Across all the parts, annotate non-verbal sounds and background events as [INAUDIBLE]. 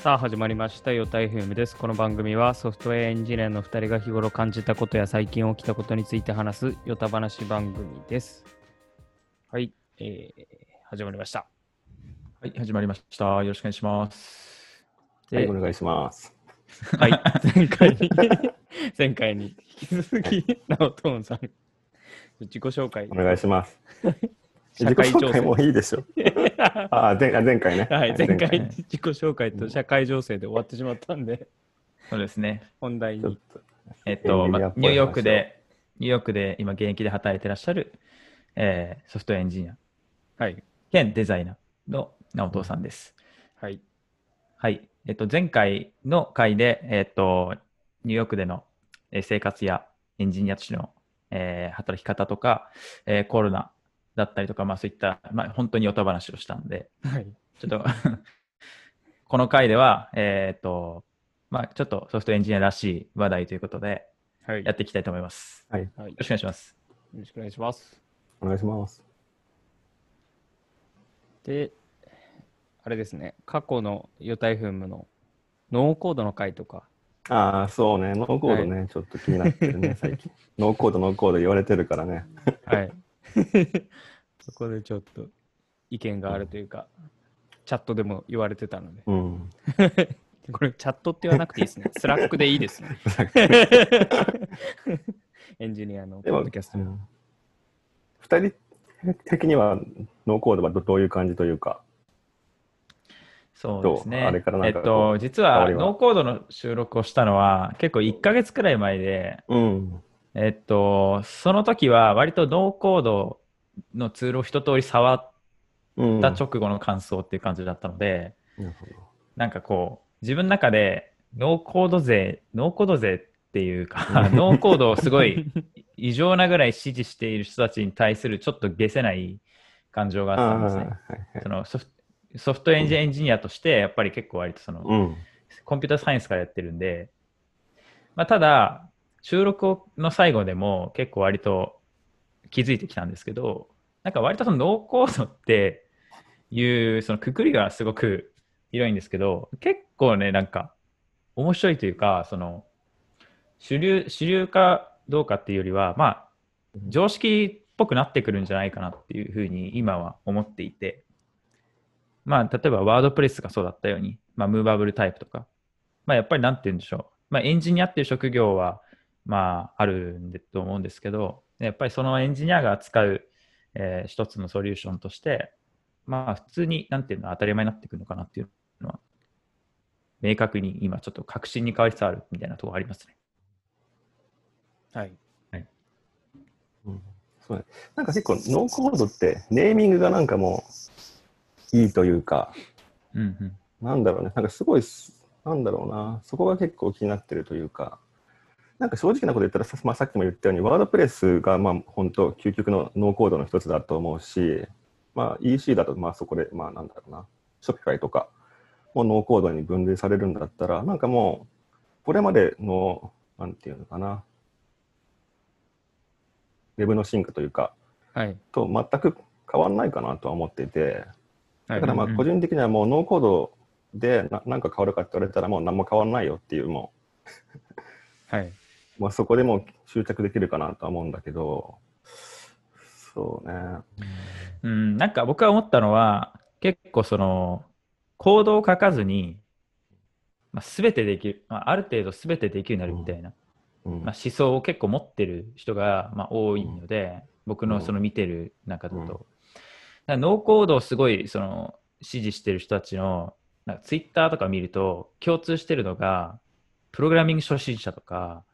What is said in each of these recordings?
さあ始まりましたヨタ FM です。この番組はソフトウェアエンジニアの2人が日頃感じたことや最近起きたことについて話すヨタ話番組です。はい、えー、始まりました。はい、始まりました。よろしくお願いします。ではい、お願いします。はい、前回に、[LAUGHS] 前回に引き続き、ナオトーンさん、自己紹介お。願いします。[LAUGHS] 社自己会情勢紹介もいいでしょ。ああ、前あ前回ね。はい、前回回自己紹介と社会情勢で終わってしまったんで、そうですね。本題に。ちょっとえっと、まエンジニューヨークで、ニューヨークで今現役で働いてらっしゃる、えーソフトエンジニアはい、兼デザイナーの直人さんです。はい、はい。えっと、前回の回で、えっと、ニューヨークでのえー生活やエンジニアとしての、えー働き方とか、えーコロナだったりとか、まあそういった、まあ本当におた話をしたんで、はい、ちょっと [LAUGHS] この回では、えっ、と、まあちょっとソフトエンジニアらしい話題ということで、はい、やっていきたいと思います。はい、よはい、よろしくお願いします。ろしくお願いします。お願いします。で、あれですね、過去のヨタイフムのノーコードの回とか、ああ、そうね、ノーコードね、ちょっと気になってるね、最近。ノーコード、ノーコード言われてるからね。はい。[LAUGHS] そこでちょっと意見があるというか、チャットでも言われてたので、うん。[LAUGHS] これチャットって言わなくていいですね。 Slack でいいですね。エンジニアのポッドキャスト。うん二人的にはノーコードはどどういう感じというか。そうですね。えっと、実はノーコードの収録をしたのは結構1ヶ月くらい前で、うん。えっと、その時は割とノーコードのツールを一通り触っうん。た直後の感想っていう感じだったので、なるほど。なんかこう、自分の中でノーコード勢、ノーコード勢っていうか、[LAUGHS] ノーコードをすごい異常なぐらい支持している人たちに対するちょっと解せない感情があったんですね。あーはいはいそのソフトソフトエンジエンジニアとして、やっぱり結構割とその、うん。コンピューターサイエンスからやってるんで、まあ、ただ、収録の最後でも結構割と気づいてきたんですけど、なんか割とそのノーコードっていうそのくくりがすごく広いんですけど、結構ね、なんか面白いというか、その主流、主流かどうかっていうよりは、まあ、常識っぽくなってくるんじゃないかなっていうふうに今は思っていて、まあ、例えばワードプレスがそうだったように、まあ、ムーバブルタイプとか、まあ、やっぱりなんて言うんでしょう。まあ、エンジニアっていう職業は、まあ、あるんでと思うんですけど、やっぱりそのエンジニアが使う、えー一つのソリューションとして、まあ、普通に、なんていうの、当たり前になってくるのかなっていうのは、明確に今ちょっと確信に変わりつつあるみたいなところありますね。はい。うんそうね。なんか結構ノーコードってネーミングがなんかもういいというか、うんうん。なんだろうね、なんかすごいす、なんだろうな、そこが結構気になってるというか、なんか正直なこと言ったらさ,、まあ、さっきも言ったように、 WordPress がまあ本当、究極のノーコードの一つだと思うし、まあ、EC だとまあそこで、まあなんだろうな、 Shopify とかもノーコードに分類されるんだったら、なんかもう、これまでの、なんていうのかな、ウェブの進化というか、はい。と全く変わらないかなとは思っていて、はいだからまあ個人的にはもうノーコードでななんか変わるかって言われたらもう何も変わらないよっていうもはい。う、まあ、そこでもう執着できるかなとは思うんだけどそうね。うん、なんか僕が思ったのは、結構その、コードを書かずに、まあ、全てできる、まあ、ある程度全てできるようになるみたいな、うん。まあ、思想を結構持ってる人が、まあ、多いので、僕のその見てる中だと。うん。だノーコードをすごいその支持してる人たちの、なんかツイッターとか見ると、共通してるのが、プログラミング初心者とか、あ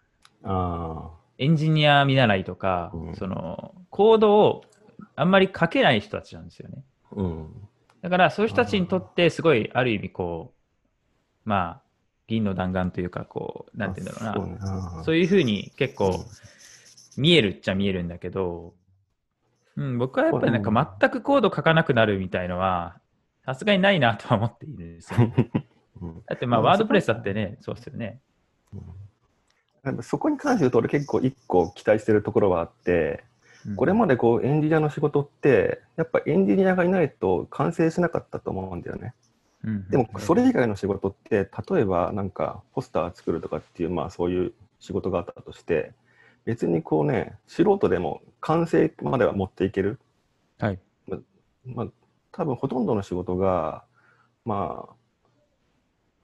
エンジニア見習いとか、うんそのコードをあんまり書けない人たちなんですよね。あうんだからそういう人たちにとってすごいある意味こう、まあ、銀の弾丸というか、こう、なんて言うんだろうな。そういうふうに結構見えるっちゃ見えるんだけど、うん、僕はやっぱりなんか全くコード書かなくなるみたいのは、さすがにないなとは思っているんですよ。[LAUGHS] うんだってまあ、まあワードプレスだってね、そうですよね。そこに関して言うと俺結構一個期待してるところはあってうんこれまでこうエンジニアの仕事ってやっぱエンジニアがいないと完成しなかったと思うんだよね。うんでも、それ以外の仕事って、例えばなんかポスター作るとかっていう、まあそういう仕事があったとして、別にこうね、素人でも完成までは持っていける。はい。まあ、多分ほとんどの仕事が、ま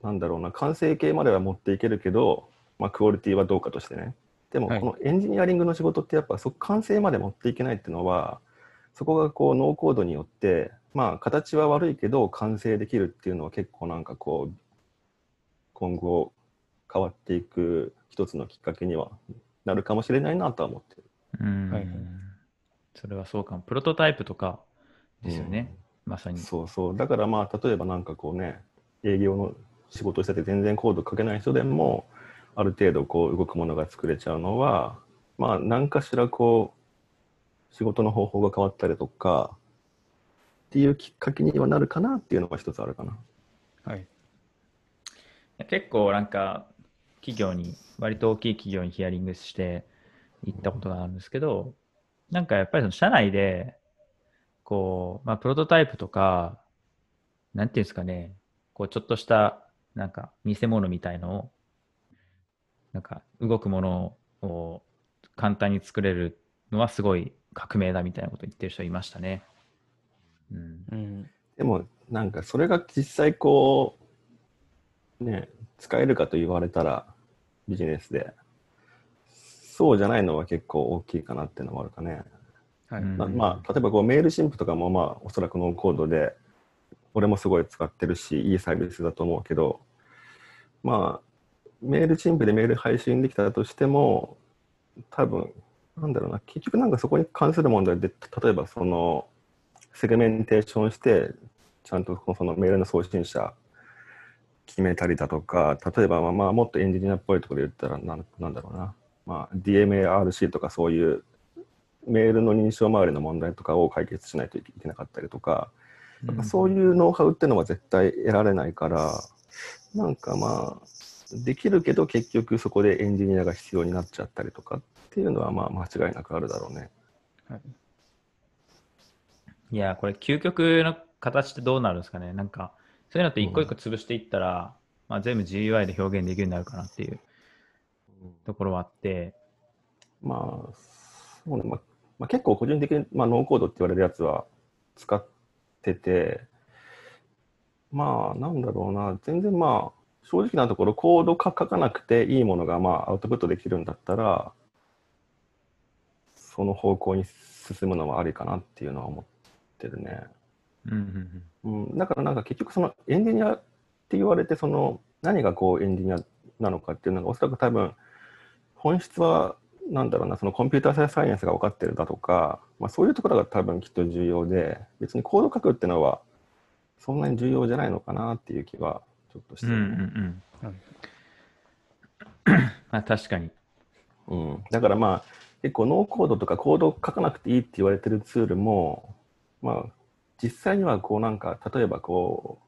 あ、なんだろうな、完成形までは持っていけるけど、まあ、クオリティはどうかとしてね。でも、はいこのエンジニアリングの仕事って、やっぱそ完成まで持っていけないっていうのは、そこがこうノーコードによって、まあ、形は悪いけど、完成できるっていうのは結構なんかこう、今後変わっていく一つのきっかけにはなるかもしれないなとは思ってる。うんはいはいそれはそうかも。プロトタイプとかですよね。まさに。そうそう。だからまあ、例えばなんかこうね、営業の仕事をしてて全然コード書けない人でも、ある程度こう動くものが作れちゃうのは、まあ、何かしらこう、仕事の方法が変わったりとか、っていうきっかけにはなるかなっていうのが一つあるかな。はい。結構なんか企業に、割と大きい企業にヒアリングして行ったことがあるんですけど、なんかやっぱりその社内で、こう、まあプロトタイプとか、なんていうんですかね、こうちょっとしたなんか見せ物みたいのを、なんか動くものを簡単に作れるのはすごい革命だみたいなこと言ってる人いましたね。うん。うん。でも、なんかそれが実際こう、ね、使えるかと言われたらビジネスで、そうじゃないのは結構大きいかなっていうのもあるかね。はい。うんまあまあ、例えばこう Mailchimp とかもまあおそらくノーコードで俺もすごい使ってるしいいサービスだと思うけどまあ Mailchimp でメール配信できたとしても多分なんだろうな結局なんかそこに関する問題で例えばそのセグメンテーションしてちゃんとそのメールの送信者決めたりだとか例えばまあまあもっとエンジニアっぽいところで言ったらなんなんだろうな、まあ、DMARC とかそういうメールの認証周りの問題とかを解決しないといけなかったりとか、やっぱそういうノウハウっていうのは絶対得られないから、なんかまあ、できるけど結局そこでエンジニアが必要になっちゃったりとかっていうのはまあ間違いなくあるだろうね。はい。いや、これ究極の形ってどうなるんですかね。なんか、そういうのって一個一個潰していったら、まあ、全部 GUI で表現できるようになるかなっていうところはあって、まあ、そうね、まあ、まあ、結構個人的に、まあ、ノーコードって言われるやつは使ってて、まあ、なんだろうな、全然まあ、正直なところ、コードか書かなくていいものが、まあ、アウトプットできるんだったら、その方向に進むのはありかなっていうのは思ってるね。うんうんうん、だからなんか結局そのエンジニアって言われてその何がこうエンジニアなのかっていうのがおそらく多分本質はなんだろうなそのコンピューターサイエンスが分かってるだとか、まあ、そういうところが多分きっと重要で別にコード書くっていうのはそんなに重要じゃないのかなっていう気はちょっとしてうん。うんうん。まあ、確かに。うん、だからまあ結構ノーコードとかコード書かなくていいって言われてるツールもまあ実際にはこうなんか例えばこ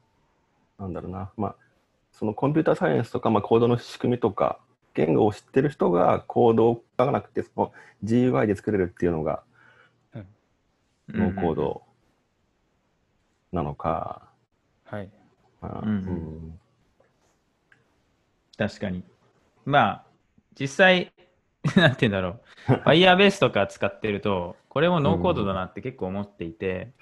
うなんだろうな。まあそのコンピューターサイエンスとか、まあ、コードの仕組みとか言語を知ってる人がコードを書かなくてその GUI で作れるっていうのがノーコードなのか、はい。まあうん。うん。うん確かに。まあ、実際、[LAUGHS] なんて言うんだろう。Firebase とか使ってると、これもノーコードだなって結構思っていて、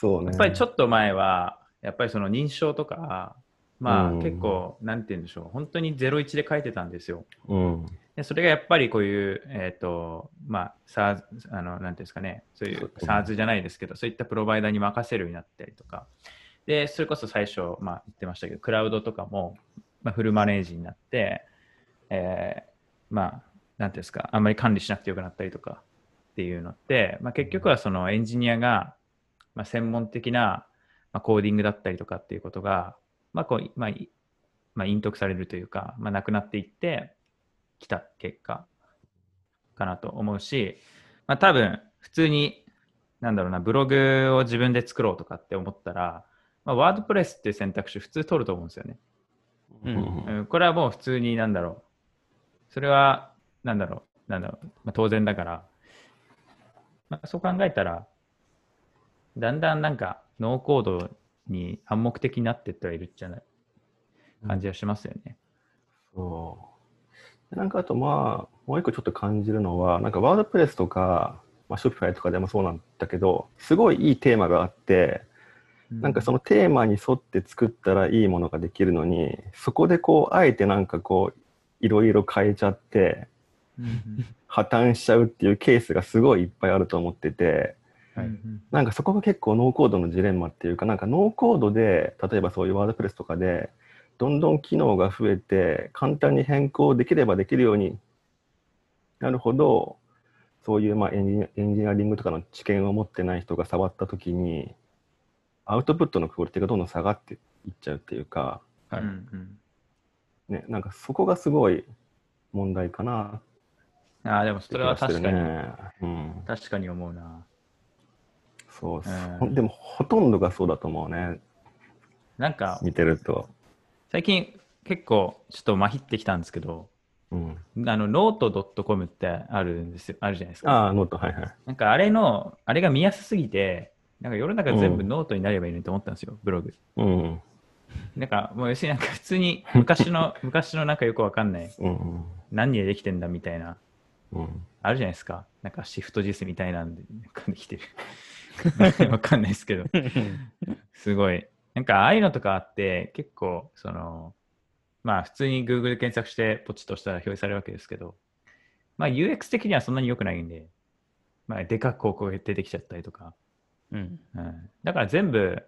そうね。やっぱりちょっと前は、やっぱりその認証とか、まあうん。結構、なんて言うんでしょう、本当に01で書いてたんですよ。うん。でそれがやっぱりこういう、えっ、と、まあ、SARS、あの、なんていうんですかね、そういう SARS じゃないですけど、そういったプロバイダーに任せるようになったりとか、で、それこそ最初、まあ言ってましたけど、クラウドとかも、まあ、フルマネージになって、えーまあ、なんていうんですか、あんまり管理しなくてよくなったりとかっていうのって、まあ、結局はそのエンジニアが、まあ、専門的な、まあ、コーディングだったりとかっていうことが、まあこうまあいまあ、隠匿されるというか、まあ、なくなっていってきた結果かなと思うし、まあ、多分普通になんだろうなブログを自分で作ろうとかって思ったら、まあ、ワードプレスっていう選択肢普通取ると思うんですよね。うんうんこれはもう普通になんだろう。それは、なんだろう。なんだろう。まあ、当然だから、まあ、そう考えたら、だんだんなんかノーコードに暗黙的になってってはいるじゃない感じはしますよね。そう。でなんかあとまあ、もう一個ちょっと感じるのは、なんかワードプレスとか、まあ、ショッピファイとかでもそうなんだけど、すごいいいテーマがあって、なんかそのテーマに沿って作ったらいいものができるのに、そこでこう、あえてなんかこう、いろいろ変えちゃって、破綻しちゃうっていうケースがすごいいっぱいあると思ってて、はい。なんかそこが結構ノーコードのジレンマっていうか、なんかノーコードで、例えばそういうワードプレスとかで、どんどん機能が増えて、簡単に変更できればできるようになるほど、そういうまあエンジニアエンジニアリングとかの知見を持ってない人が触ったときに、アウトプットのクオリティがどんどん下がっていっちゃうっていうか、はいね、なんかそこがすごい問題かなああ、でもそれは確かに、ね。うん、確かに思うな。そうっすうんでもほとんどがそうだと思うね、なんか、見てると。最近結構ちょっとまひってきたんですけど、うん、あの、 note.com ってあるんですよ、あるじゃないですか。ああ、 note、はいはい。なんかあれの、あれが見やすすぎて、なんか世の中全部うんノートになればいいのにと思ったんですよ、ブログ。うん、なんかもう要するに [LAUGHS] なんか普通に昔の、昔のなんかよくわかんない、うん、何でできてんだみたいな、うん。あるじゃないですか。なんかシフト JS みたいなんで、なんかできてる。[LAUGHS] わかんないですけど、すごい。なんかああいうのとかあって、結構、その、まあ普通に Google で検索してポチッとしたら表示されるわけですけど、まあ UX 的にはそんなに良くないんで、まあでかく広告が出てきちゃったりとか、うん。うん、だから全部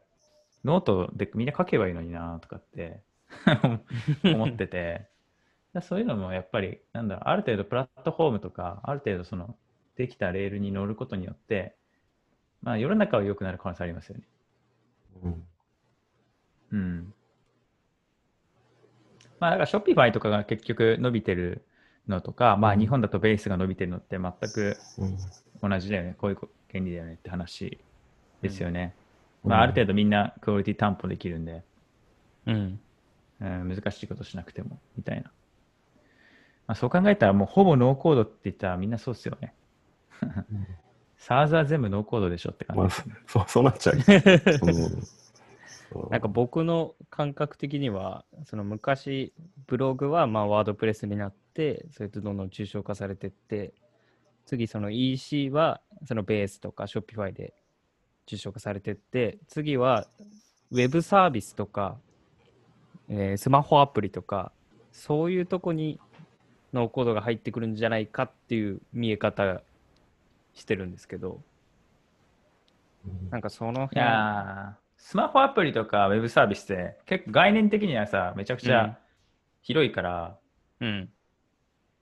ノートでみんな書けばいいのになとかって [LAUGHS] 思ってて、だそういうのもやっぱり、なんだろう、ある程度プラットフォームとか、ある程度その、できたレールに乗ることによって、まあ世の中は良くなる可能性ありますよね。うんうん。まあだから Shopify とかが結局伸びてるのとか、まあうん日本だとベースが伸びてるのって全くうん同じだよね。こういう原理だよねって話ですよね。うんまあある程度みんなクオリティ担保できるんで、うん。うん、難しいことしなくてもみたいな。まあ、そう考えたらもうほぼノーコードって言ったらみんなそうっすよね。サーザー全部ノーコードでしょって感じまあそうそうなっちゃう。なんか僕の感覚的には、その昔、ブログはまあワードプレスになって、それとどんどん抽象化されてって、次その EC はそのベースとか Shopify で抽象化されてって、次はウェブサービスとか、えースマホアプリとか、そういうとこにノーコードが入ってくるんじゃないかっていう見え方してるんですけど、なんかそのい辺、スマホアプリとかウェブサービスって結構概念的にはさ、めちゃくちうんゃ広いから、うん、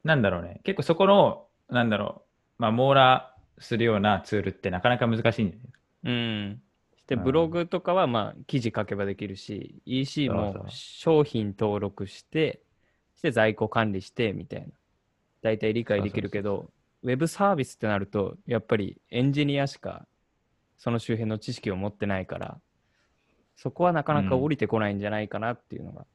なんだろうね。結構そこの、なんだろう、まあ、網羅するようなツールってなかなか難しいんだよね。うん。で、うん。ブログとかは、まあ、記事書けばできるし、EC も商品登録して、して在庫管理して、みたいな。大体理解できるけど、ウェブサービスってなると、やっぱりエンジニアしか、その周辺の知識を持ってないから、そこはなかなか降りてこないんじゃないかなっていうのが。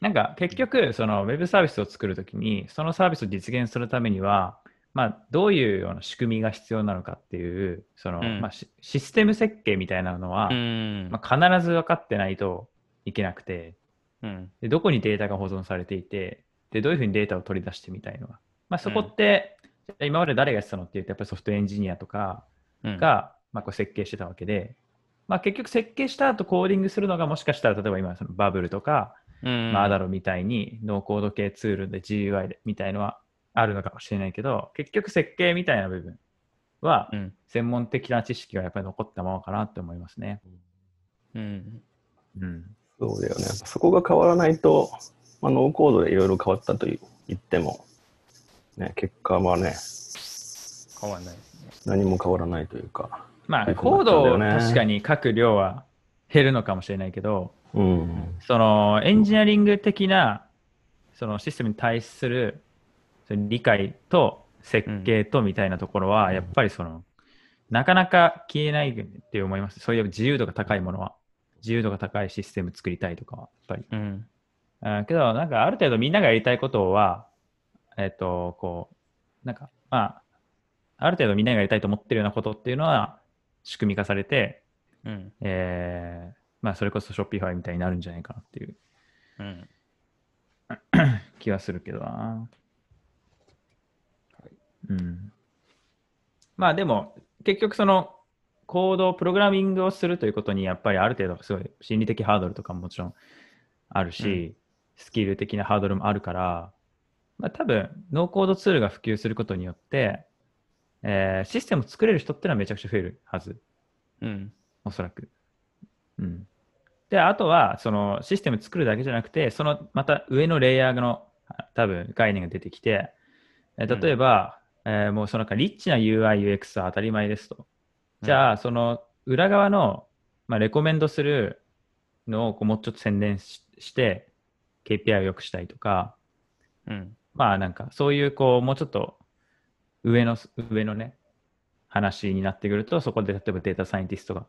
なんか結局、そのウェブサービスを作るときに、そのサービスを実現するためには、まあ、どういうような仕組みが必要なのかっていう、その、うんまあ、シシステム設計みたいなのは、うん。まあ、必ず分かってないといけなくてうん。で、どこにデータが保存されていて、で、どういうふうにデータを取り出してみたいのが。まあ、そこって、今まで誰がやってたのって言うと、やっぱりソフトエンジニアとかうん、が、まあ、こう設計してたわけで、まあ、結局設計した後コーディングするのがもしかしたら、例えば今、そのバブルとか、うん、まあ、アダロみたいにノーコード系ツールで GUI でみたいのはあるのかもしれないけど、結局設計みたいな部分はうん。専門的な知識がやっぱり残ったままかなって思いますね。うん。うん。そうだよね。そこが変わらないと、まあ、ノーコードでいろいろ変わったと言っても、ね、結果はね、変わんない。何も変わらないというか。まあ、コードを確かに書く量は減るのかもしれないけど、うん。そのエンジニアリング的なそのシステムに対する理解と設計とみたいなところは、うんやっぱりその、なかなか消えないって思います。そういう自由度が高いものは、自由度が高いシステム作りたいとかは、やっぱり。うん。あけど、なんかある程度みんながやりたいことは、えっ、と、こう、なんか、まあ、ある程度みんながやりたいと思ってるようなことっていうのは仕組み化されて、うん。えーまあ、それこそ Shopify みたいになるんじゃないかなっていううん。気はするけどな。うん。まあでも、結局その、コード、プログラミングをするということに、やっぱりある程度、すごい心理的ハードルとかももちろんあるし、スキル的なハードルもあるから、まあ多分、ノーコードツールが普及することによって、えーシステムを作れる人ってのはめちゃくちゃ増えるはず。うん。おそらく。うん。で、あとは、そのシステム作るだけじゃなくて、そのまた上のレイヤーのあ多分概念が出てきて、えー例えば、えーもうそのかリッチな UI、UX は当たり前ですと。じゃあ、その裏側の、まあ、レコメンドするのをこうもうちょっと宣伝しして、KPI を良くしたいとか、うん。まあなんかそういうこうもうちょっと上の上のね話になってくるとそこで例えばデータサイエンティストが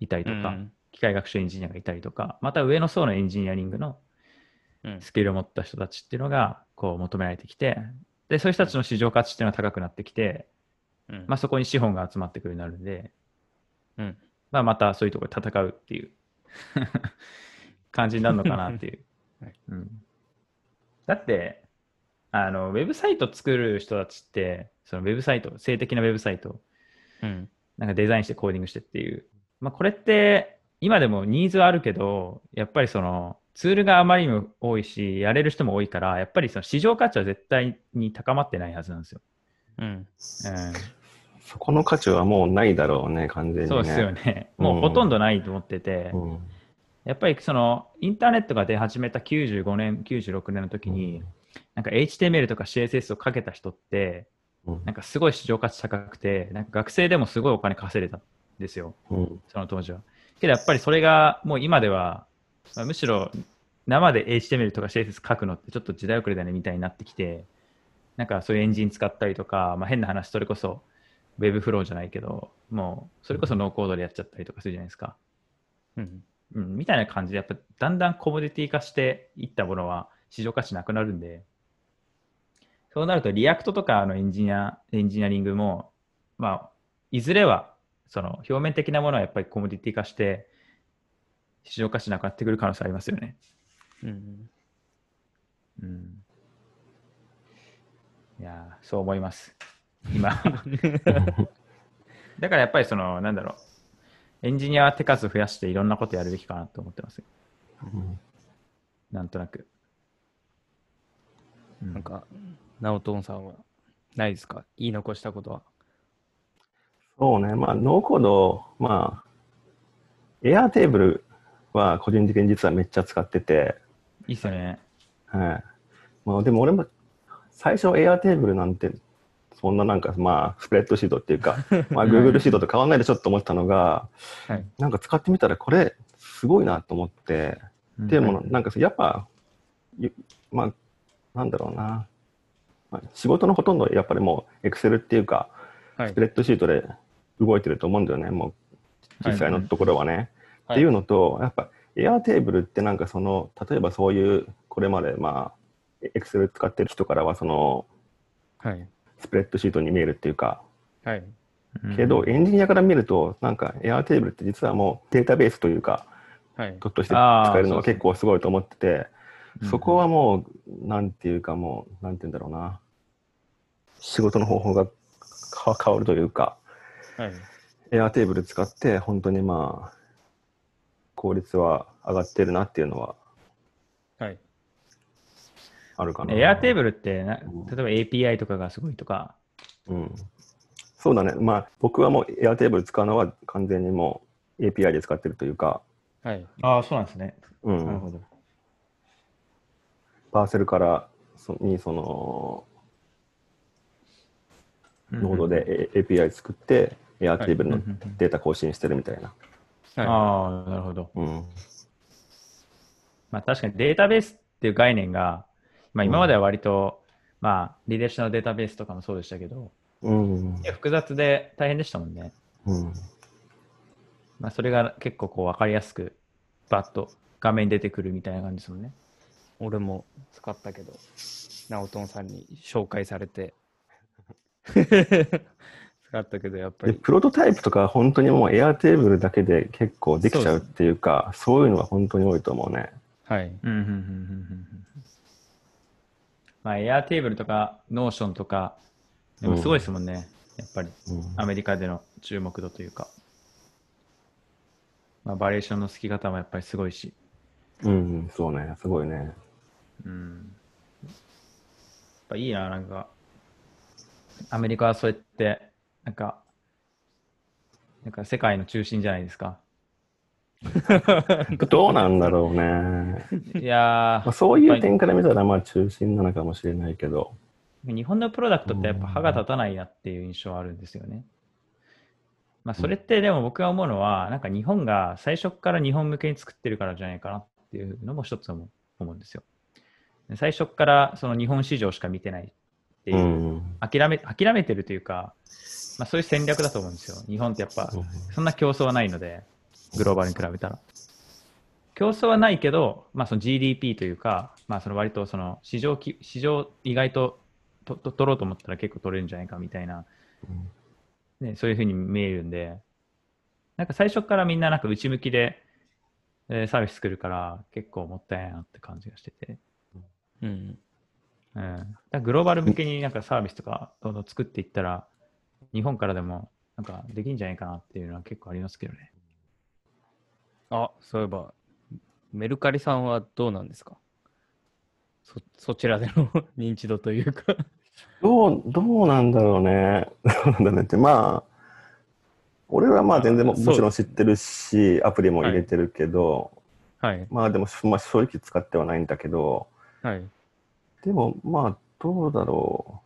いたりとか、うん機械学習エンジニアがいたりとかまた上の層のエンジニアリングのうん。スキルを持った人たちっていうのがこう求められてきてでそういう人たちの市場価値っていうのは高くなってきて、うん。まあ、そこに資本が集まってくるようになるんで、うん。まあ、またそういうところで戦うっていう [LAUGHS] 感じになるのかなっていう [LAUGHS] はい。うん、だってあの、ウェブサイト作る人たちって、そのウェブサイト、性的なウェブサイト、うん。なんかデザインしてコーディングしてっていう。まあ、これって、今でもニーズはあるけど、やっぱりその、ツールがあまりにも多いし、やれる人も多いから、やっぱりその市場価値は絶対に高まってないはずなんですよ。うん。うんそこの価値はもうないだろうね、完全に、ね。そうですよね。もうほとんどないと思ってて、うん。やっぱりそのインターネットが出始めた95年、96年の時に、なんか HTML とか CSS をかけた人って、うんなんかすごい市場価値高くて、なんか学生でもすごいお金稼いでたんですよ、うん。その当時は。けどやっぱりそれがもう今では、まあむしろ生で HTML とか CSS 書くのってちょっと時代遅れだねみたいになってきて、なんかそういうエンジン使ったりとか、まあ、変な話、それこそ Web フローじゃないけど、もうそれこそノーコードでやっちゃったりとかするじゃないですか。うん。うん、みたいな感じで、やっぱだんだんコモディティ化していったものは市場価値なくなるんで、そうなると React とかのエンジニア、エンジニアリングも、まあ、いずれは、その表面的なものはやっぱりコモディティ化して、市場価値なくなってくる可能性ありますよね。うん。うん。いやー、そう思います。今。[LAUGHS] だからやっぱりその、なんだろう、エンジニアは手数増やしていろんなことやるべきかなと思ってます。うんなんとなく。うんなんか、ナオトンさんはないですか？言い残したことは。そうね、まあ、ノーコード、まあ、エアテーブルは個人的に実はめっちゃ使ってて、いいっすよね。はい。まあ、でも俺も最初エアテーブルなんて、そんななんか、まあ、スプレッドシートっていうか、[LAUGHS] まあ、Google シートと変わらないでちょっと思ってたのが、はい。なんか使ってみたらこれ、すごいなと思って、でも、なんかやっぱ、ゆまあ、なんだろうな、まあ仕事のほとんどやっぱりもう、エクセルっていうか、はいスプレッドシートで動いてると思うんだよね、もう、実際のところはね。はいっていうのと、やっぱ、エアテーブルってなんかその、例えばそういう、これまでまあ、エクセル使ってる人からは、その、はい。スプレッドシートに見えるっていうか、はい。うんけど、エンジニアから見ると、なんか、エアテーブルって実はもうデータベースというか、はい。として使えるのそうそうは結構すごいと思ってて、うんそこはもう、なんていうかもう、なんていうんだろうな、仕事の方法がか変わるというか、はい。エアテーブル使って、本当にまあ、効率は上がってるなっていうのははい。あるかな。エアテーブルってな、うん例えば API とかがすごいとか、うん。そうだね。まあ、僕はもうエアテーブル使うのは完全にもう API で使ってるというか、はい。ああ、そうなんですね。うん。なるほど。パーセルからそにその、ノードで A- API 作って、エアテーブルのデータ更新してるみたいな。はい。ああ、なるほど。うん。まあ確かにデータベースっていう概念が、まあ今までは割と、まあリレーショナルデータベースとかもそうでしたけど、うん。いや複雑で大変でしたもんね。うん。まあそれが結構こう分かりやすく、バッと画面に出てくるみたいな感じですもんね。俺も使ったけど、ナオトンさんに紹介されて、[LAUGHS] 使ったけど、やっぱで、り。プロトタイプとか本当にもう Airtable だけで結構できちゃうっていうか、そういうのが本当に多いと思うね。はい。うんうんうんうんうんうんまあ、 Airtable とか、 Notion とか、でもすごいですもんね。やっぱり、うんアメリカでの注目度というか。まあ、バリエーションの好き方もやっぱりすごいし。うん、そうね、すごいね。うん。やっぱいいな、なんか、アメリカはそうやって、なんか、なんか世界の中心じゃないですか。[LAUGHS] どうなんだろうね。いやまあ、そういう点から見たら、まあ中心なのかもしれないけど。ー、日本のプロダクトってやっぱ歯が立たないなっていう印象はあるんですよね。まあ、それってでも僕が思うのは、なんか日本が最初から日本向けに作ってるからじゃないかなっていうのも一つ思う思うんですよ。最初からその日本市場しか見てないっていうう、ん。諦め諦めてるというか、まあ、そういう戦略だと思うんですよ。日本ってやっぱそんな競争はないので、グローバルに比べたら。競争はないけど、まあ、その GDP というか、まあ、その割とその市場き、市場意外ととと取ろうと思ったら結構取れるんじゃないかみたいな、ね、そういうふうに見えるんで、なんか最初からみんななんか内向きで、えーサービス作るから結構もったいないなって感じがしてて。うん。うん、だグローバル向けになんかサービスとかどんどん作っていったら、日本からでもなんかできんじゃないかなっていうのは結構ありますけどね。あ、そういえば、メルカリさんはどうなんですか？そそちらでの [LAUGHS] 認知度というかどう、どうなんだろうね。どうなんだろうねって、まあ、俺はまあ全然ももちろん知ってるし、アプリも入れてるけど、はい。まあでも、まあ、正直使ってはないんだけど、はい。でもまあ、どうだろ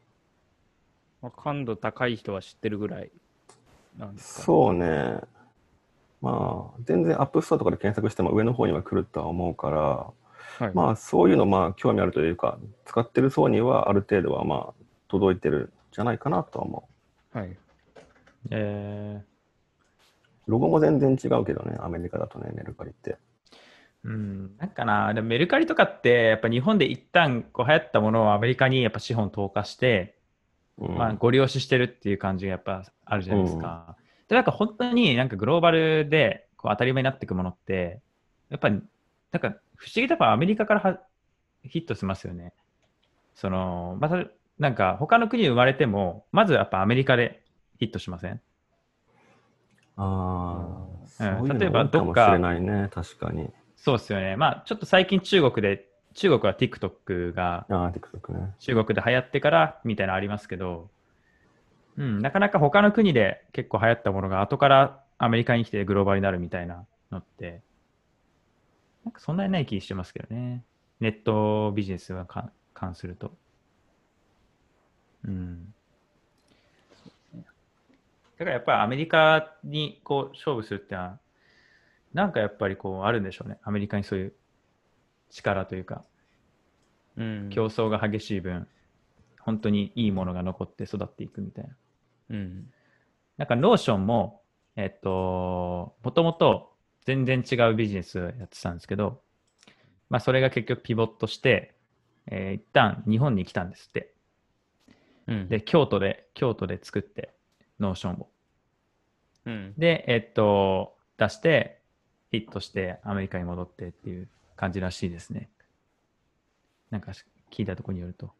まあ、感度高い人は知ってるぐらいなんう。ですか、そうね。まあ、全然 App Store とかで検索しても上の方には来るとは思うから、はい。まあそういうのまあ興味あるというか、使ってる層にはある程度はまあ届いてるんじゃないかなとは思はい。えう。ロゴも全然違うけどね、アメリカだとね、メルカリって。ー、うん、なんかな、でもメルカリとかってやっぱ日本で一旦こう流行ったものをアメリカにやっぱ資本投下して、うんまあ、ご利用ししてるっていう感じがやっぱあるじゃないですか。で、なんか本当になんかグローバルでこう当たり前になっていくものって、やっぱり、なんか不思議とやっぱアメリカからはヒットしますよね。その、また、なんか他の国で生まれても、まずやっぱアメリカでヒットしません？ああ、うんそういう例えばの多いかもしれないね、確かに。そうですよね。まあちょっと最近中国で、中国は TikTok がああ、TikTok ね。中国で流行ってからみたいなのありますけど、うん、なかなか他の国で結構流行ったものが後からアメリカに来てグローバルになるみたいなのって、なんかそんなにない気してますけどね。ネットビジネスがか関すると。うん。だからやっぱりアメリカにこう勝負するってのは、なんかやっぱりこうあるんでしょうね。アメリカにそういう力というか。うん。競争が激しい分、本当にいいものが残って育っていくみたいな。うん。なんか、 Notionも、えっと、もともと全然違うビジネスやってたんですけど、まあ、それが結局ピボットして、えー一旦日本に来たんですって。うん。で、京都で、京都で作って、 Notionを。うん。で、えっと、出して、ヒットして、アメリカに戻ってっていう感じらしいですね。なんか聞いたところによると。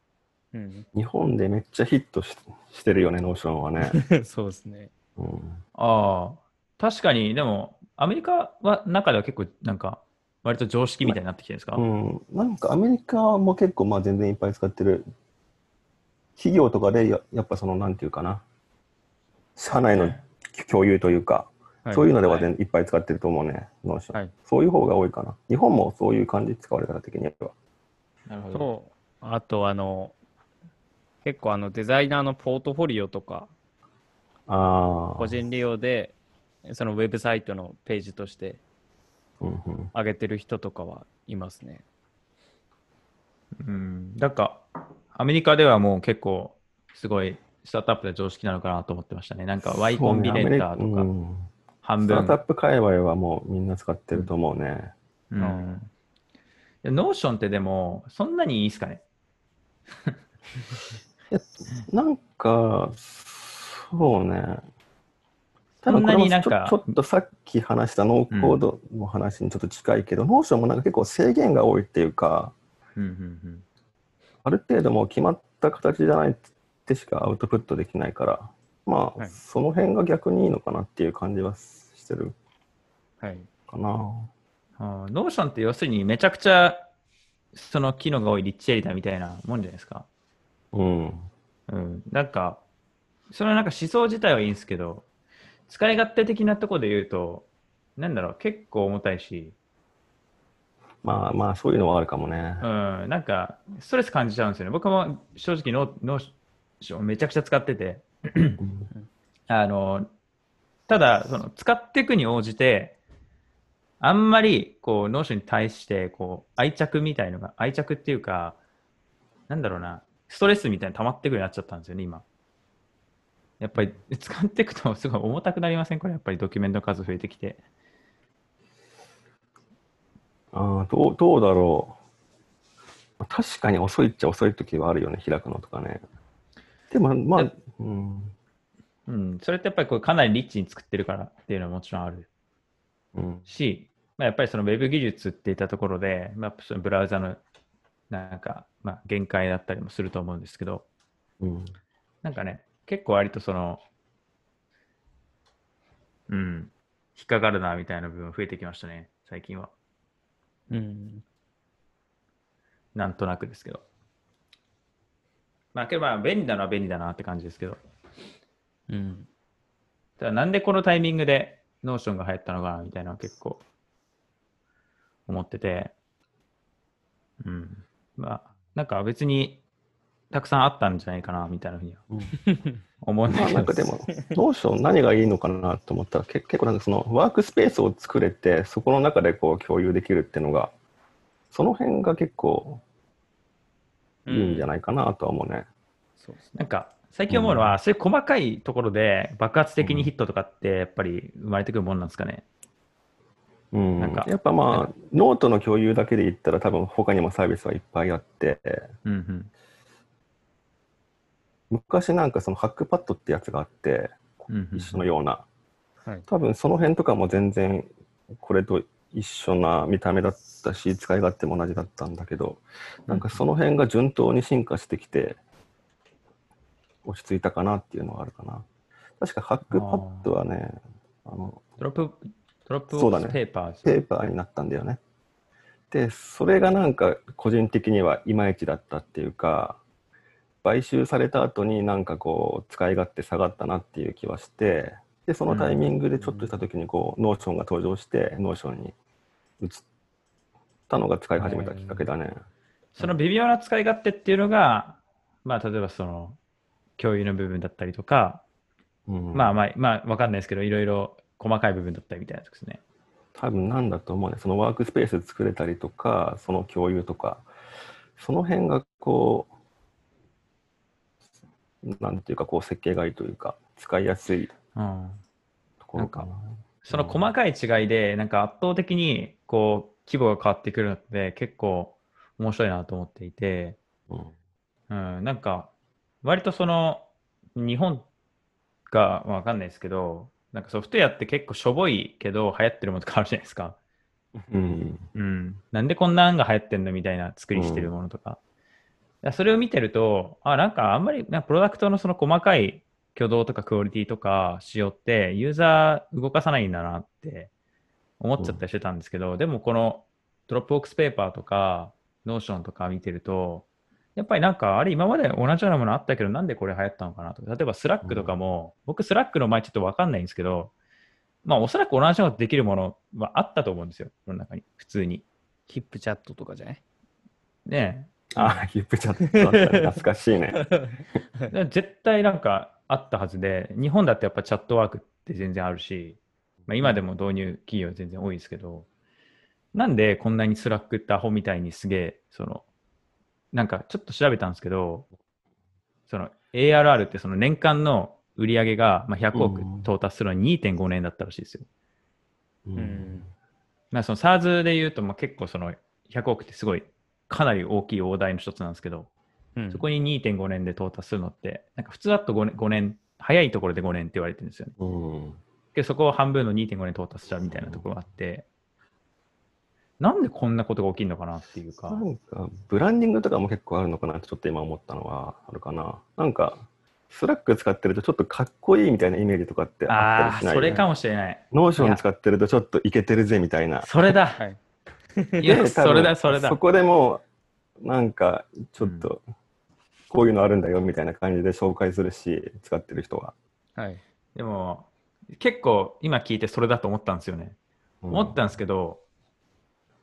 うん。日本でめっちゃヒットししてるよね、 Notionはね。[LAUGHS] そうですね。うん、ああ、確かに、でも、アメリカは中では結構、なんか、割と常識みたいになってきてるんですか、うん、なんかアメリカも結構まあ全然いっぱい使ってる企業とかでややっぱそのなんていうかな社内の共有というか、はい。そういうのでは全いっぱい使ってると思うね、 Notion、はい。そういう方が多いかな。日本もそういう感じ使われ方的には。なるほど。と、あと、あの、結構あのデザイナーのポートフォリオとか、ああ個人利用で、そのウェブサイトのページとして上げてる人とかはいますね。うん、なんか、アメリカではもう結構、すごい、スタートアップで常識なのかなと思ってましたね。なんか、Y コンビネーターとか、半分。スタートア。ップ界隈はもうみんな使ってると思うね、うん。 Notionってでも、そんなにいいですかね？[LAUGHS] なんかそうね。そんなになんか多分これもちょちょっとさっき話したノーコードの話にちょっと近いけど、 Notionもなんか結構制限が多いっていうか、うんうん。ある程度もう決まった形じゃないってしかアウトプットできないから、まあ、はいその辺が逆にいいのかなっていう感じはしてるはい。かな。あーノーションって要するにめちゃくちゃその機能が多いリッチエディターみたいなもんじゃないですか。うん。うん。なんか、そのなんか思想自体はいいんですけど、使い勝手的なところで言うと、なんだろう、結構重たいし、まあまあ、そういうのはあるかもね。うん、なんかストレス感じちゃうんですよね。僕も正直ノーノーションめちゃくちゃ使ってて、うんあの、ただ、その使っていくに応じて、あんまり、こう、 Notionに対して、こう、愛着みたいのが、愛着っていうか、なんだろうな、ストレスみたいに溜まってくるようになっちゃったんですよね、今。やっぱり、使っていくと、すごい重たくなりません？これ、やっぱりドキュメント数増えてきて。ああ、どうどうだろう。確かに遅いっちゃ遅い時はあるよね、開くのとかね。でも、まあで、うん。うん、それってやっぱりこれかなりリッチに作ってるからっていうのはもちろんあるうん。し、まあ、やっぱりそのウェブ技術っていったところで、まあ、そのブラウザのなんか、まあ、限界だったりもすると思うんですけど、うん。なんかね、結構割とその、うん、引っかかるなみたいな部分増えてきましたね、最近は。うん。なんとなくですけど。まあ、けどまあ、便利なのは便利だなって感じですけど。うん。ただ、なんでこのタイミングで Notionが流行ったのかなみたいなのは結構思ってて。うん。まあ、なんか別にたくさんあったんじゃないかなみたいなふうにはうん思うんだけど。まあなんかでも、 Notion何がいいのかなと思ったら、け結構なんかそのワークスペースを作れて、そこの中でこう共有できるっていうのが、その辺が結構いいんじゃないかなとは思うね。そうですね。なんか最近思うのは、そういう細かいところで爆発的にヒットとかってやっぱり生まれてくるもんなんですかね。うんなんかやっぱまあ、ノートの共有だけで言ったら多分他にもサービスはいっぱいあって、うんうん。昔なんかその Hackpad ってやつがあって、うんうん一緒のような、はい。多分その辺とかも全然これと一緒な見た目だったし、使い勝手も同じだったんだけど、なんかその辺が順当に進化してきて、落ち着いたかなっていうのはあるかな。確か Hackpad はね、あのドロップ、ドロップボそうだねペーパーですペーパーになったんだよね。で、それがなんか個人的にはいまいちだったっていうか、買収された後になんかこう使い勝手下がったなっていう気はして、で、そのタイミングでちょっとした時にこう、 Notionが登場して、 Notionに移ったのが使い始めたきっかけだね。その微妙な使い勝手っていうのが、まあ、例えばその共有の部分だったりとか、うん、まあまあ、まあ、わかんないですけど、いろいろ細かい部分だったりみたいなやつですね。多分なんだと思うね。そのワークスペース作れたりとか、その共有とか、その辺がこう、なんていうか、こう設計がいいというか、使いやすいうん。ところかな。その細かい違いで、なんか圧倒的にこう規模が変わってくるのって結構面白いなと思っていて、うんうん、なんか割とその日本がわかんないですけど、なんかソフトウェアって結構しょぼいけど流行ってるものとかあるじゃないですか。うんうん。なんでこんなんが流行ってんのみたいな作りしてるものとか。いやそれを見てると、あ、なんかあんまりなプロダクトのその細かい挙動とかクオリティとか仕様ってユーザー動かさないんだなって思っちゃったりしてたんですけど、でもこのドロップボックスペーパーとかノーションとか見てると、やっぱりなんかあれ今まで同じようなものあったけどなんでこれ流行ったのかなとか、例えば Slackとかも、僕 Slackの前ちょっとわかんないんですけど、まあおそらく同じようなことできるものはあったと思うんですよ、世の中に、普通に。ヒップチャットとかじゃない？ねあ、 HipChatだったね懐かしいね。え [LAUGHS] 絶対なんかあったはずで、日本だってやっぱ Chatworkって全然あるし、まあ、今でも導入企業全然多いですけど、なんでこんなに Slackってアホみたいにすげえ、その、なんかちょっと調べたんですけど、その ARR ってその年間の売り上げがまあ100億うん到達するのに2.5年だったらしいですよ。ううんまあその SaaS で言うとまあ結構その100億ってすごいかなり大きい大台の一つなんですけど、うんそこに2.5年で到達するのって、なんか普通だと 5, 年5年早いところで5年って言われてるんですよね。うん。けどそこを半分の2.5年到達したみたいなところがあって、なんでこんなことが起きるのかなっていうかな。んか、ブランディングとかも結構あるのかなってちょっと今思ったのはあるかな。なんか、スラック使ってるとちょっとかっこいいみたいなイメージとかってあったりしない？それかもしれない。 Notion 使ってるとちょっとイケてるぜみたいな。それだ。はい。いや、でそれだ、それだそ。こでもう、なんか、ちょっと、こういうのあるんだよみたいな感じで紹介するし、使ってる人は。はい。でも、結構今聞いてそれだと思ったんですよね。うん思ったんですけど、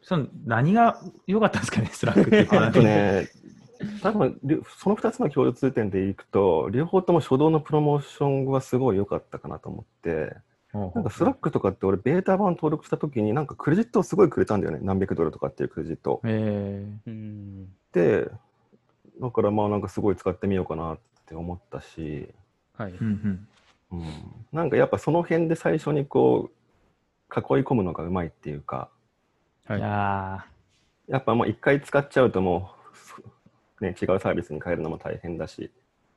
その何が良かったんですかね、スラックって。あとね、多分その2つの共通点でいくと、両方とも初動のプロモーションはすごい良かったかなと思って、なんかスラックとかって俺、ベータ版登録したときに、なんかクレジットをすごいくれたんだよね、何百ドルとかっていうクレジット。えうん。で、だからまあなんかすごい使ってみようかなって思ったし、はいー。うんなんかやっぱその辺で最初にこう、囲い込むのがうまいっていうか、はいい。ややっぱもう一回使っちゃうともう、ね、違うサービスに変えるのも大変だし、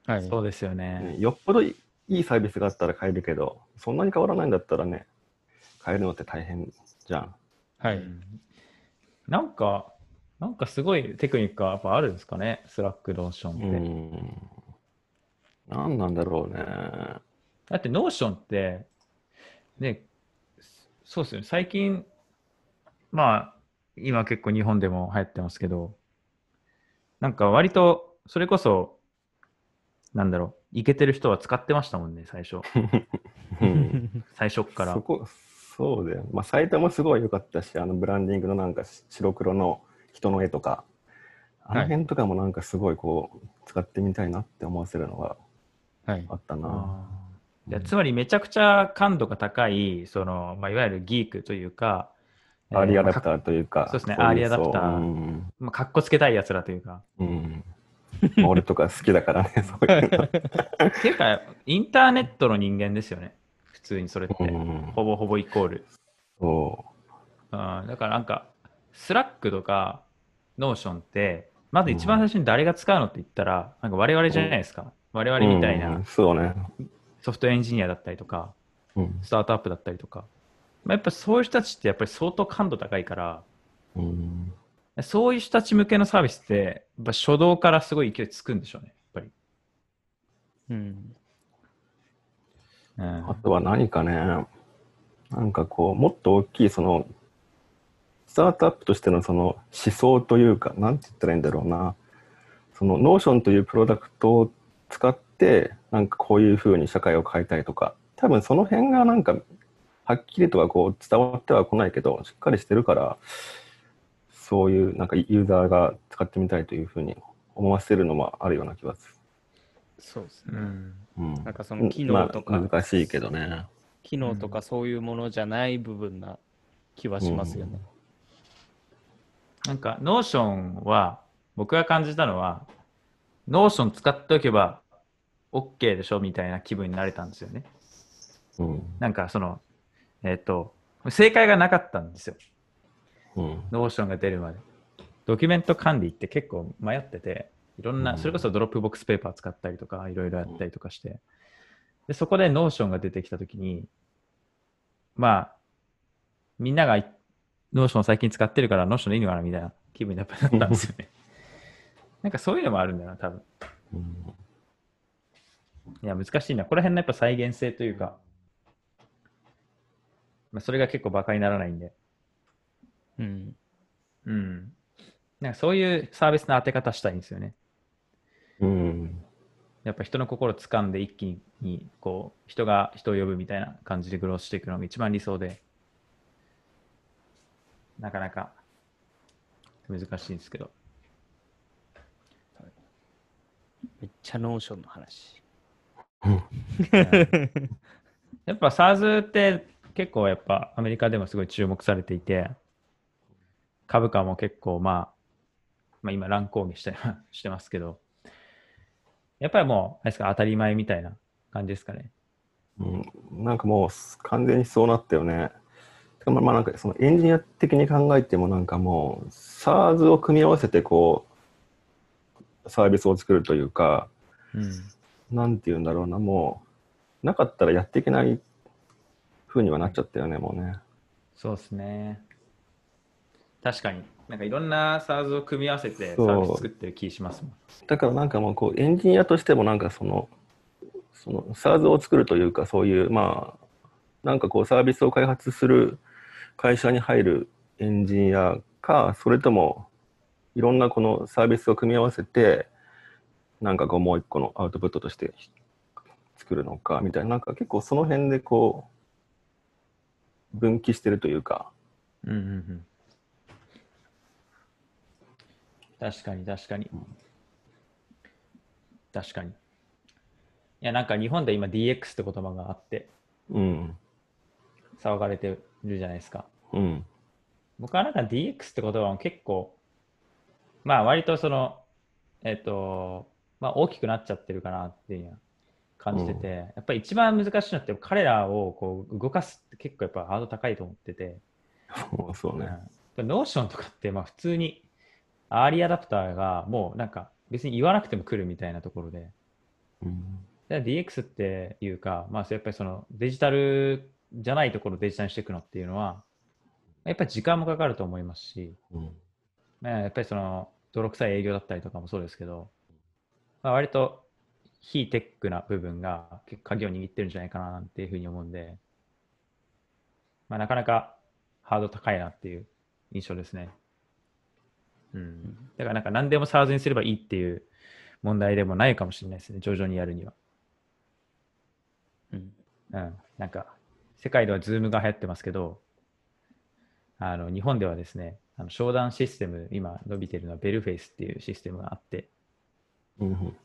はい。ーそうですよねね。よっぽどいいサービスがあったら変えるけど、そんなに変わらないんだったらね、変えるのって大変じゃん。はい。うんなんか、なんかすごいテクニックがやっぱあるんですかね、スラック、 Notion って。うん。何なんだろうね。だって Notion って、ね、そうですよね、最近、まあ、今結構日本でも流行ってますけど、なんか割と、それこそ、なんだろう、いけてる人は使ってましたもんね、最初。う [LAUGHS] ん最初っからそ。こ、そうだよ。まあ、サイトもすごい良かったし、あのブランディングのなんか白黒の人の絵とか、あの辺とかもなんかすごいこう、使ってみたいなって思わせるのがはいあ。ったな。あーいやつまりめちゃくちゃ感度が高い、そのまあ、いわゆるギークというか、アーリーアダプー、ターというか、そうですねいアーリーアダプターうんまあ、かっこつけたいやつらというか。うんまあ俺とか好きだからね、[LAUGHS] そういうの。っていうか、インターネットの人間ですよね、普通にそれって。うんほぼほぼイコール。そうん、だからなんか、スラックとか、 Notion って、まず一番最初に誰が使うのって言ったら、なんか我々じゃないですか。我う。々みたいうんなそうね。ソフトエンジニアだったりとか、うんスタートアップだったりとか。まあ、やっぱそういう人たちってやっぱり相当感度高いから、うんそういう人たち向けのサービスって、やっぱ初動からすごい勢いつくんでしょうね、やっぱり。うん。うんあとは何かね、なんかこう、もっと大きい、その、スタートアップとしてのその思想というか、なんて言ったらいいんだろうな。その、 Notion というプロダクトを使って、なんかこういうふうに社会を変えたいとか、多分その辺がなんか、はっきりとはこう伝わってはこないけど、しっかりしてるから、そういうなんかユーザーが使ってみたいというふうに思わせるのもあるような気がすそうですね。うんる。うんなんかその機能とかまあ難しいけどね。機能とかそういうものじゃない部分な気はしますよね。なんか、Notion は、僕が感じたのは、 Notion 使っておけば OK でしょみたいな気分になれたんですよね。うん。なんか、その、えっ、と、正解がなかったんですよ。うん。 Notion が出るまで。ドキュメント管理って結構迷ってて、いろんな、うんそれこそ Dropbox Paper 使ったりとか、いろいろやったりとかして、でそこで Notion が出てきたときに、まあ、みんながい Notion 最近使ってるから Notion でいいのかなみたいな気分になったんですよね。[LAUGHS] なんかそういうのもあるんだよな、多分。うんいや、難しいな。この辺のやっぱ再現性というか、まあ、それが結構バカにならないんで。うん。うん。なんかそういうサービスの当て方したいんですよね。うん。やっぱ人の心を掴んで一気にこう人が人を呼ぶみたいな感じでグロースしていくのが一番理想で、なかなか難しいんですけど。めっちゃ Notion の話。やっぱ SaaS って結構やっぱアメリカでもすごい注目されていて、株価も結構まあ、まあ今乱高下してしてますけど、やっぱりもう、あれですか、当たり前みたいな感じですかね。うん、なんかもう完全にそうなったよね。まあまあなんかそのエンジニア的に考えてもなんかもう SARS を組み合わせてこうサービスを作るというか、うん。なんて言うんだろうな、もなかったらやっていけない風にはなっちゃったよね、もうね。そうですね。確かに。なんかいろんな SARS を組み合わせてサービス作ってる気しますもん。だからなんかもうこうエンジニアとしてもなんかそのその SARS を作るというかそういうまあなんかこうサービスを開発する会社に入るエンジニアかそれともいろんなこのサービスを組み合わせてなんかこうもう一個のアウトプットとして作るのかみたいななんか結構その辺でこう分岐してるというかうんうんうん。確かに確かに。確かに。いや、なんか日本で今 DX って言葉があってうん騒がれてるじゃないですか。うん僕はなんか DX って言葉も結構、まあ割とその、えっ、と、まあ大きくなっちゃってるかなっていう感じてて、やっぱり一番難しいのって彼らをこう動かすって結構やっぱハード高いと思ってて、そうね。うん、 Notion とかってまあ普通にアーリーアダプターがもうなんか別に言わなくても来るみたいなところで、うん。で DX っていうか、まあやっぱりそのデジタルじゃないところをデジタルにしていくのっていうのは、やっぱり時間もかかると思いますし、うん。まあやっぱりその泥臭い営業だったりとかもそうですけど、まあ、割と非テックな部分が結構鍵を握ってるんじゃないかななんていうふうに思うんで、まあ、なかなかハード高いなっていう印象ですね。うん。だからなんか何でも SARS にすればいいっていう問題でもないかもしれないですね、徐々にやるには。うんうん。なんか、世界では Zoom が流行ってますけど、あの日本ではですね、あの商談システム、今伸びてるのはベルフェイスっていうシステムがあって、うん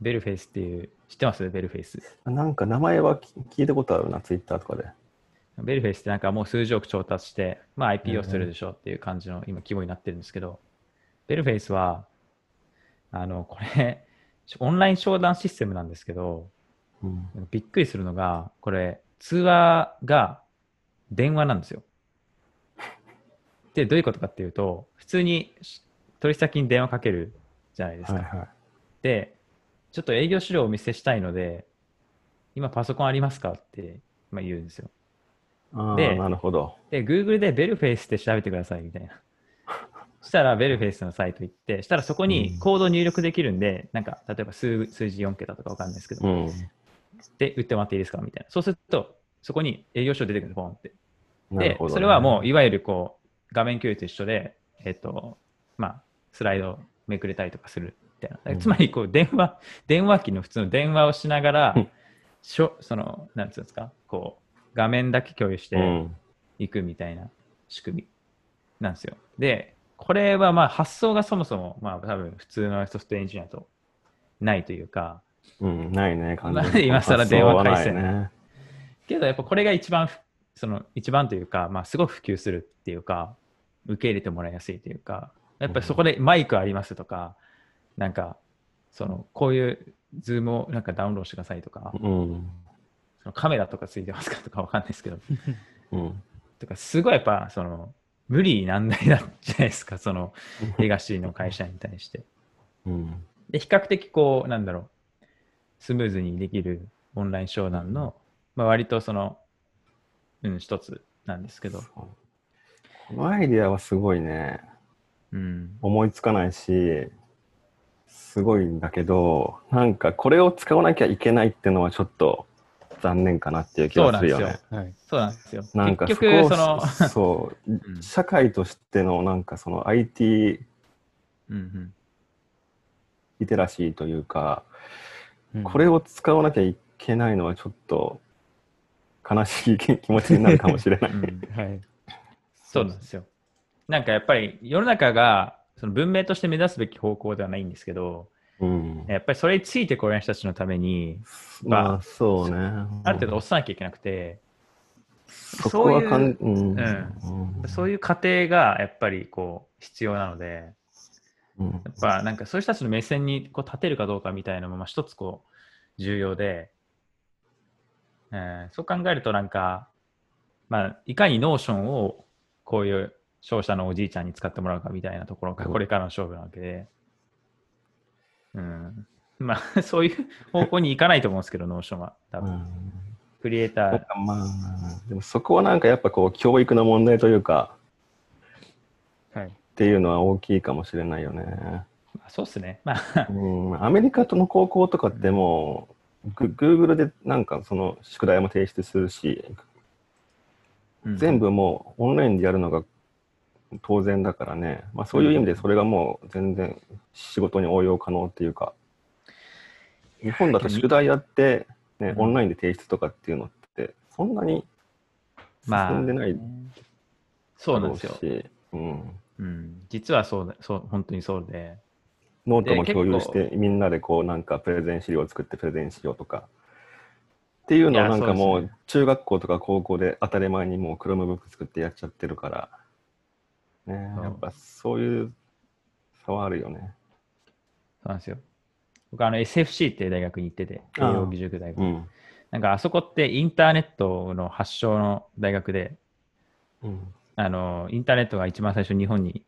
ベルフェイスっていう、知ってます？ベルフェイス。なんか名前は聞聞いたことあるな、ツイッターとかで。ベルフェイスってなんかもう数十億調達して、まあ IPO するでしょっていう感じの今規模になってるんですけど、ベルフェイスは、あの、これ、[LAUGHS] オンライン商談システムなんですけど、うんびっくりするのが、これ、通話が電話なんですよ。[LAUGHS] で、どういうことかっていうと、普通に取引先に電話かけるじゃないですか。はいはい。で、ちょっと営業資料をお見せしたいので、今パソコンありますかって、まあ、言うんですよ。あであ、なるほど。で、Google でベルフェイスって調べてくださいみたいな。そ [LAUGHS] したらベルフェイスのサイト行って、したらそこにコード入力できるんで、なんか例えば数数字4桁とかわかんないですけど、うん。で、売ってもらっていいですかみたいな。そうすると、そこに営業書出てくるんです、ポンって。で、ねそれはもう、いわゆるこう、画面共有と一緒で、えっと、まあ、スライドめくれたりとかするみたいな。うんつまり、こう、電話、電話機の普通の電話をしながらうん、しょその、なんつうんですか、こう、画面だけ共有してうん。いくみたいな仕組みなんですよ。で、これはまあ、発想がそもそも、まあ、多分普通のソフトエンジニアとないというか、うん、ないね、完なんで今更電話回線ね。けどやっぱこれが一番ふその一番というか、まあ、すごく普及するっていうか受け入れてもらいやすいというかやっぱりそこでマイクありますとか、なんかそのこういうズームをなんかダウンロードしてくださいとか、うん。そのカメラとかついてますかとかわかんないですけどうん。とかすごいやっぱその無理難題だじゃないですかそのレガシーの会社に対して。うん。で比較的こうなんだろうスムーズにできるオンライン商談の、まあ、割とその、うん、一つなんですけど、このアイディアはすごいね、うん、思いつかないし、すごいんだけど、なんかこれを使わなきゃいけないってのはちょっと残念かなっていう気そうなんですよがするよね。。はい。そうなんですよ。なんか結そその、そう、うん社会としてのなんかその IT うんうん、リテラシーというか、うんこれを使わなきゃいけないのはちょっと悲しい気持ちになるかもしれない。うんはい。そうなんですよ。なんかやっぱり世の中がその文明として目指すべき方向ではないんですけど、うん。やっぱりそれについてこれる人たちのために、まあそうね。ある程度押さなきゃいけなくて、そこはかん、そううんうんそういう過程がやっぱりこう必要なので、うんやっぱなんかそういう人たちの目線にこう立てるかどうかみたいなのもまあ一つこう重要で、えーそう考えるとなんか、まあ、いかに Notion をこういう商社のおじいちゃんに使ってもらうかみたいなところがうんこれからの勝負なわけで、うん、まあ、[LAUGHS] そういう方向に行かないと思うんですけど、 Notion は。多分、うんクリエイター。まあ、でもそこはなんかやっぱこう教育の問題というか、はい。っていうのは大きいかもしれないよね。まあそうっすね。まあ、うん、アメリカとの高校とかってもう、グ Google でなんかその宿題も提出するし、うん全部もうオンラインでやるのが当然だからね、まあ、そういう意味でそれがもう全然仕事に応用可能っていうか、日本だと宿題やって、ね、うん。オンラインで提出とかっていうのって、そんなにまあ進んでないそうなんですよ。し、うん、うん、実はそうだ、そう、本当にそうで。ノートもで共有し結て、みんなでこうなんかプレゼン資料を作ってプレゼンしようとか。っていうのいやをなんかもう中学校とか高校で当たり前にもう Chromebook 作ってやっちゃってるから、ね、やっぱそういう差はあるよね。そうなんですよ。僕、あの SFC っていう大学に行ってて、慶応義塾大学。うん。なんかあそこってインターネットの発祥の大学で、うん。あの、インターネットが一番最初日本に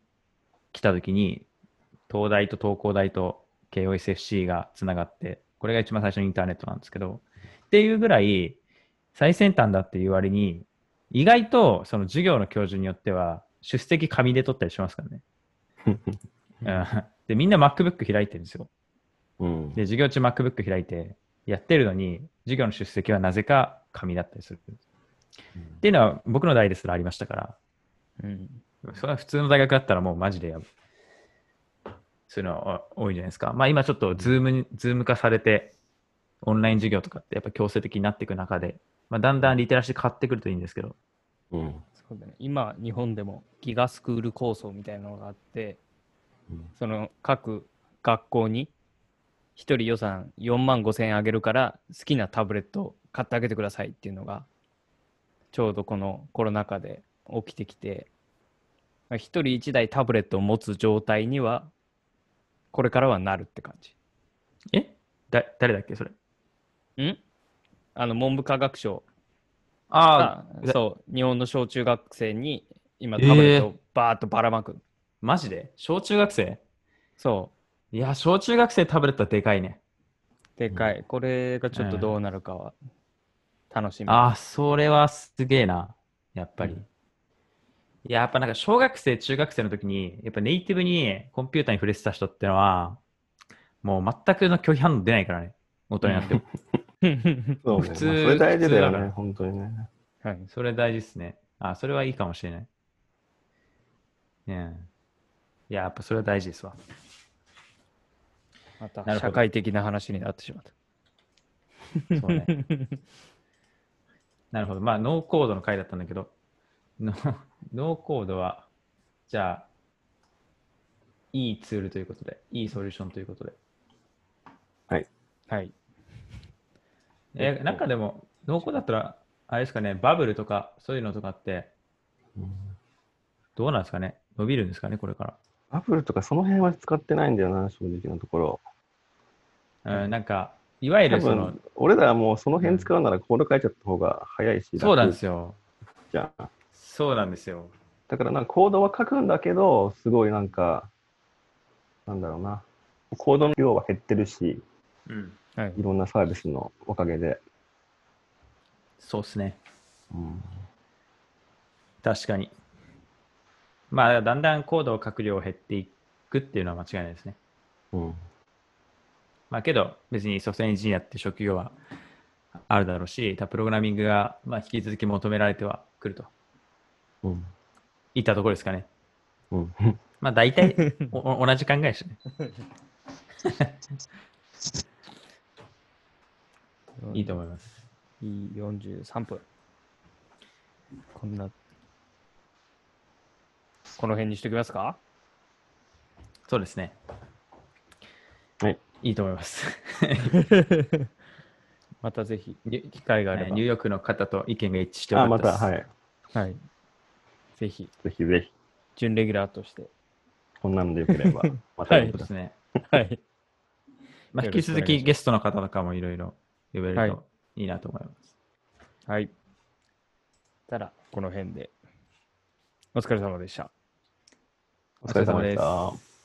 来た時に、東大と東工大と慶応 SFC がつながって、これが一番最初のインターネットなんですけど、っていうぐらい最先端だっていう割に、意外とその授業の教授によっては出席紙で取ったりしますからね。うんで、みんな MacBook 開いてるんですよ。うん。で、授業中 MacBook 開いてやってるのに、授業の出席はなぜか紙だったりする。っていうのは僕の代ですらありましたから、うん。それは普通の大学だったらもうマジでやそういうのは多いじゃないですか。まあ今ちょっと Zoom に、 Zoom 化されて、オンライン授業とかってやっぱ強制的になっていく中で、まあだんだんリテラシー変わってくるといいんですけど、うん。そうだね。今、日本でも GIGA スクール構想みたいなのがあって、うんその各学校に1人予算4万5千円あげるから好きなタブレットを買ってあげてくださいっていうのがちょうどこのコロナ禍で起きてきて1人1台タブレットを持つ状態にはこれからはなるって感じ。え？だ誰だっけそれ？ん？あの文部科学省あがそう日本の小中学生に今タブレットをバーッとばらまく。マジで？小中学生？そういや、小中学生タブレットはでかいね。でかい。これがちょっとどうなるかは楽しみ。ああ、それはすげえな。やっぱり。うんいや、やっぱなんか小学生、中学生の時に、やっぱネイティブにコンピューターに触れてた人ってのは、もう全くの拒否反応出ないからね。大人になっても。[LAUGHS] そうね。普通まあそれ大事だよね、本当にね。はい。それ大事ですね。あ、それはいいかもしれない。ねえいや、やっぱそれは大事ですわ。またなるほど社会的な話になってしまった。[LAUGHS] そうね。なるほど。まあ、ノーコードの回だったんだけど、ノ [LAUGHS] ノーコードは、じゃあ、いいツールということで、いいソリューションということで。はい。え、なんかでも、ノーコードだったら、あれですかね、バブルとか、そういうのとかって、うんどうなんですかね伸びるんですかねこれから。アップルとかその辺は使ってないんだよな、正直なところ。うん、なんか、いわゆ多るその分、、俺らはもうその辺使うならコード書いちゃった方が早いし、そうなんですよ。よ。じゃん。そうなんですよ。だからなんかコードは書くんだけど、すごいなんか、なんだろうな。コードの量は減ってるし、うん。はいい。ろんなサービスのおかげで。そうですね。うん確かに。まあ、だんだんコードを書く量減っていくっていうのは間違いないですね。うんまあけど、別にソフトエンジニアって職業はあるだろうし、プログラミングがまあ引き続き求められてはくるとうんいったところですかね。うんまあ大体 [LAUGHS] おお同じ考えですね。[LAUGHS] いいと思います。いい43分。こんな、この辺にしときますか？そうですね。はい。いいと思います。[LAUGHS] またぜひ、ニ機会があれば。ューヨークの方と意見が一致してよあ、かったです。また、はい。はい。ぜひ、ぜひぜひ、準レギュラーとして。こんなのでよければ、また [LAUGHS] はいですね。はい。まあ、引き続きゲストの方とかもいろいろ呼べるはいといいなと思います。はい。たら、この辺で。お疲れ様でした。お疲れ様でした。